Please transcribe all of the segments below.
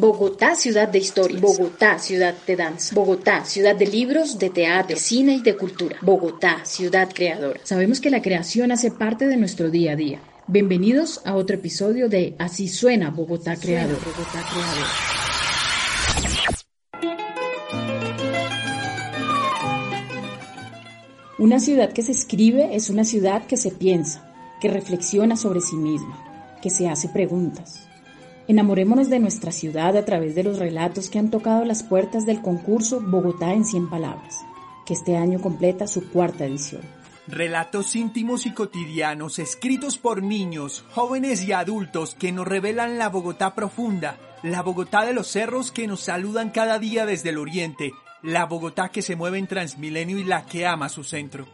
Bogotá, ciudad de historia. Bogotá, ciudad de danza. Bogotá, ciudad de libros, de teatro, de cine y de cultura. Bogotá, ciudad creadora. Sabemos que la creación hace parte de nuestro día a día. Bienvenidos a otro episodio de Así suena Bogotá Creador. Bogotá Creador. Una ciudad que se escribe es una ciudad que se piensa, que reflexiona sobre sí misma, que se hace preguntas. Enamorémonos de nuestra ciudad a través de los relatos que han tocado las puertas del concurso Bogotá en 100 palabras, que este año completa su cuarta edición. Relatos íntimos y cotidianos escritos por niños, jóvenes y adultos que nos revelan la Bogotá profunda, la Bogotá de los cerros que nos saludan cada día desde el oriente, la Bogotá que se mueve en Transmilenio y la que ama su centro.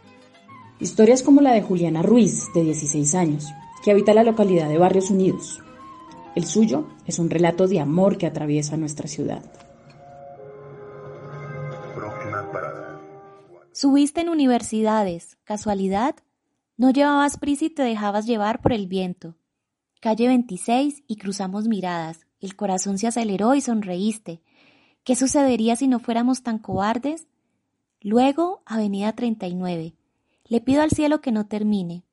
Historias como la de Juliana Ruiz, de 16 años, que habita la localidad de Barrios Unidos. El suyo es un relato de amor que atraviesa nuestra ciudad. Subiste en universidades, casualidad. No llevabas prisa y te dejabas llevar por el viento. Calle 26 y cruzamos miradas. El corazón se aceleró y sonreíste. ¿Qué sucedería si no fuéramos tan cobardes? Luego, Avenida 39. Le pido al cielo que no termine.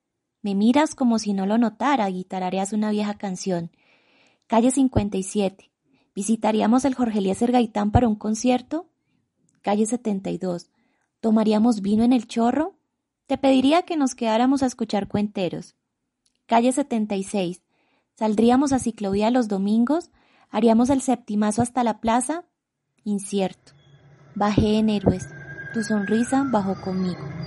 Me miras como si no lo notara y tarareas una vieja canción. Calle 57. ¿Visitaríamos el Jorge Eliezer Gaitán para un concierto? Calle 72. ¿Tomaríamos vino en el chorro? Te pediría que nos quedáramos a escuchar cuenteros. Calle 76. ¿Saldríamos a ciclovía los domingos? ¿Haríamos el septimazo hasta la plaza? incierto. Bajé en héroes, tu sonrisa bajó conmigo.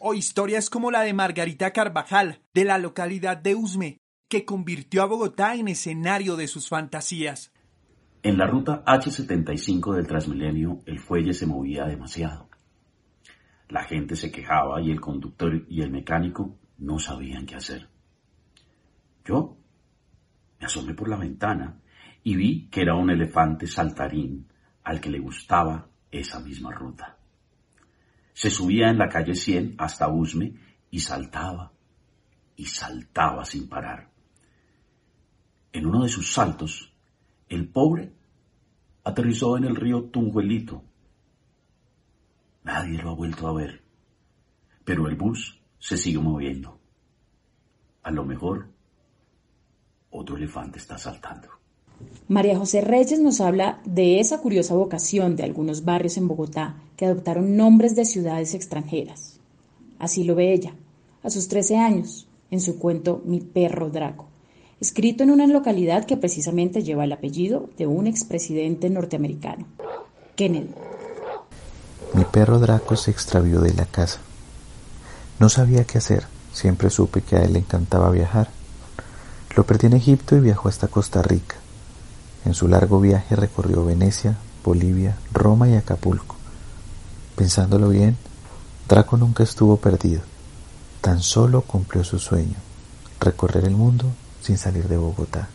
O historias como la de Margarita Carvajal, de la localidad de Usme, que convirtió a Bogotá en escenario de sus fantasías. En la ruta H75 del Transmilenio el fuelle se movía demasiado. La gente se quejaba y el conductor y el mecánico no sabían qué hacer. Yo me asomé por la ventana y vi que era un elefante saltarín al que le gustaba esa misma ruta. Se subía en la calle 100 hasta Usme y saltaba y saltaba sin parar. En uno de sus saltos, el pobre aterrizó en el río Tunjuelito. Nadie lo ha vuelto a ver, pero el bus se sigue moviendo. A lo mejor otro elefante está saltando. María José Reyes nos habla de esa curiosa vocación de algunos barrios en Bogotá que adoptaron nombres de ciudades extranjeras. Así lo ve ella, a sus 13 años, en su cuento Mi perro Draco, escrito en una localidad que precisamente lleva el apellido de un expresidente norteamericano, Kennedy. Mi perro Draco se extravió de la casa. No sabía qué hacer, siempre supe que a él le encantaba viajar lo perdí en Egipto y viajó hasta Costa Rica. En su largo viaje recorrió Venecia, Bolivia, Roma y Acapulco. Pensándolo bien, Draco nunca estuvo perdido. Tan solo cumplió su sueño, recorrer el mundo sin salir de Bogotá.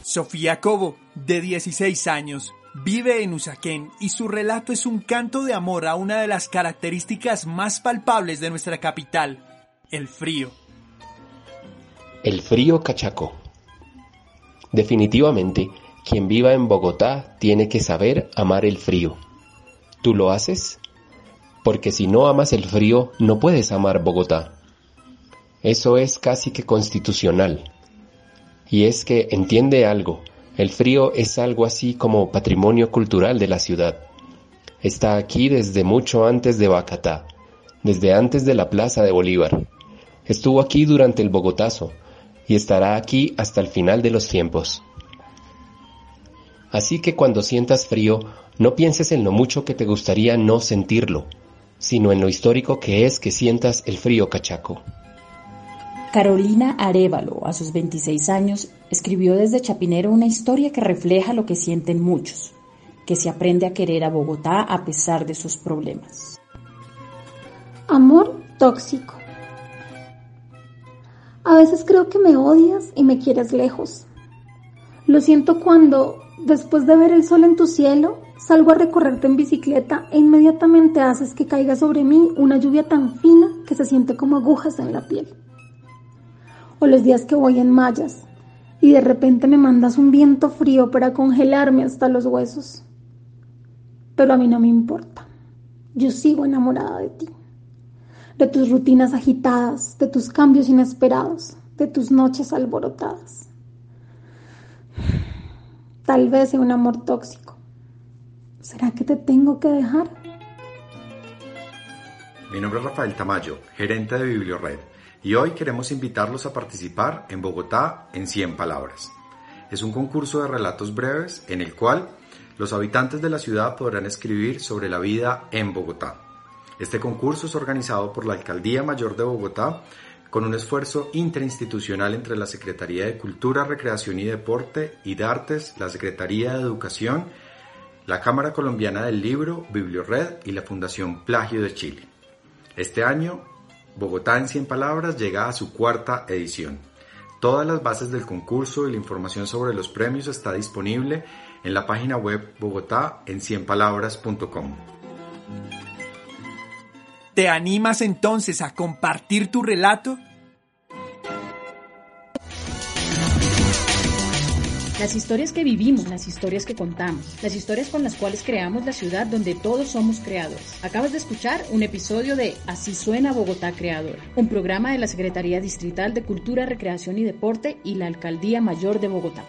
Sofía Cobo, de 16 años, vive en Usaquén y su relato es un canto de amor a una de las características más palpables de nuestra capital, el frío. El frío cachacó. Definitivamente, quien viva en Bogotá tiene que saber amar el frío. ¿Tú lo haces? Porque si no amas el frío, no puedes amar Bogotá. Eso es casi que constitucional. Y es que entiende algo, el frío es algo así como patrimonio cultural de la ciudad. Está aquí desde mucho antes de Bacatá, desde antes de la Plaza de Bolívar. Estuvo aquí durante el Bogotazo, y estará aquí hasta el final de los tiempos. Así que cuando sientas frío, no pienses en lo mucho que te gustaría no sentirlo, sino en lo histórico que es que sientas el frío cachaco. Carolina Arevalo, a sus 26 años, escribió desde Chapinero una historia que refleja lo que sienten muchos, que se aprende a querer a Bogotá a pesar de sus problemas. Amor tóxico. A veces creo que me odias y me quieres lejos. Lo siento cuando, después de ver el sol en tu cielo, salgo a recorrerte en bicicleta e inmediatamente haces que caiga sobre mí una lluvia tan fina que se siente como agujas en la piel. O los días que voy en mallas, y de repente me mandas un viento frío para congelarme hasta los huesos. Pero a mí no me importa. Yo sigo enamorada de ti, de tus rutinas agitadas, de tus cambios inesperados, de tus noches alborotadas. Tal vez sea un amor tóxico. ¿Será que te tengo que dejar? Mi nombre es Rafael Tamayo, gerente de Bibliored, y hoy queremos invitarlos a participar en Bogotá en 100 palabras. Es un concurso de relatos breves en el cual los habitantes de la ciudad podrán escribir sobre la vida en Bogotá. Este concurso es organizado por la Alcaldía Mayor de Bogotá con un esfuerzo interinstitucional entre la Secretaría de Cultura, Recreación y Deporte y de Artes, la Secretaría de Educación, la Cámara Colombiana del Libro, Bibliored y la Fundación Plagio de Chile. Este año, Bogotá en 100 palabras llega a su cuarta edición. Todas las bases del concurso y la información sobre los premios está disponible en la página web bogotá en 100 palabras.com. ¿Te animas entonces a compartir tu relato? Las historias que vivimos, las historias que contamos, las historias con las cuales creamos la ciudad donde todos somos creadores. Acabas de escuchar un episodio de Así suena Bogotá Creador, un programa de la Secretaría Distrital de Cultura, Recreación y Deporte y la Alcaldía Mayor de Bogotá.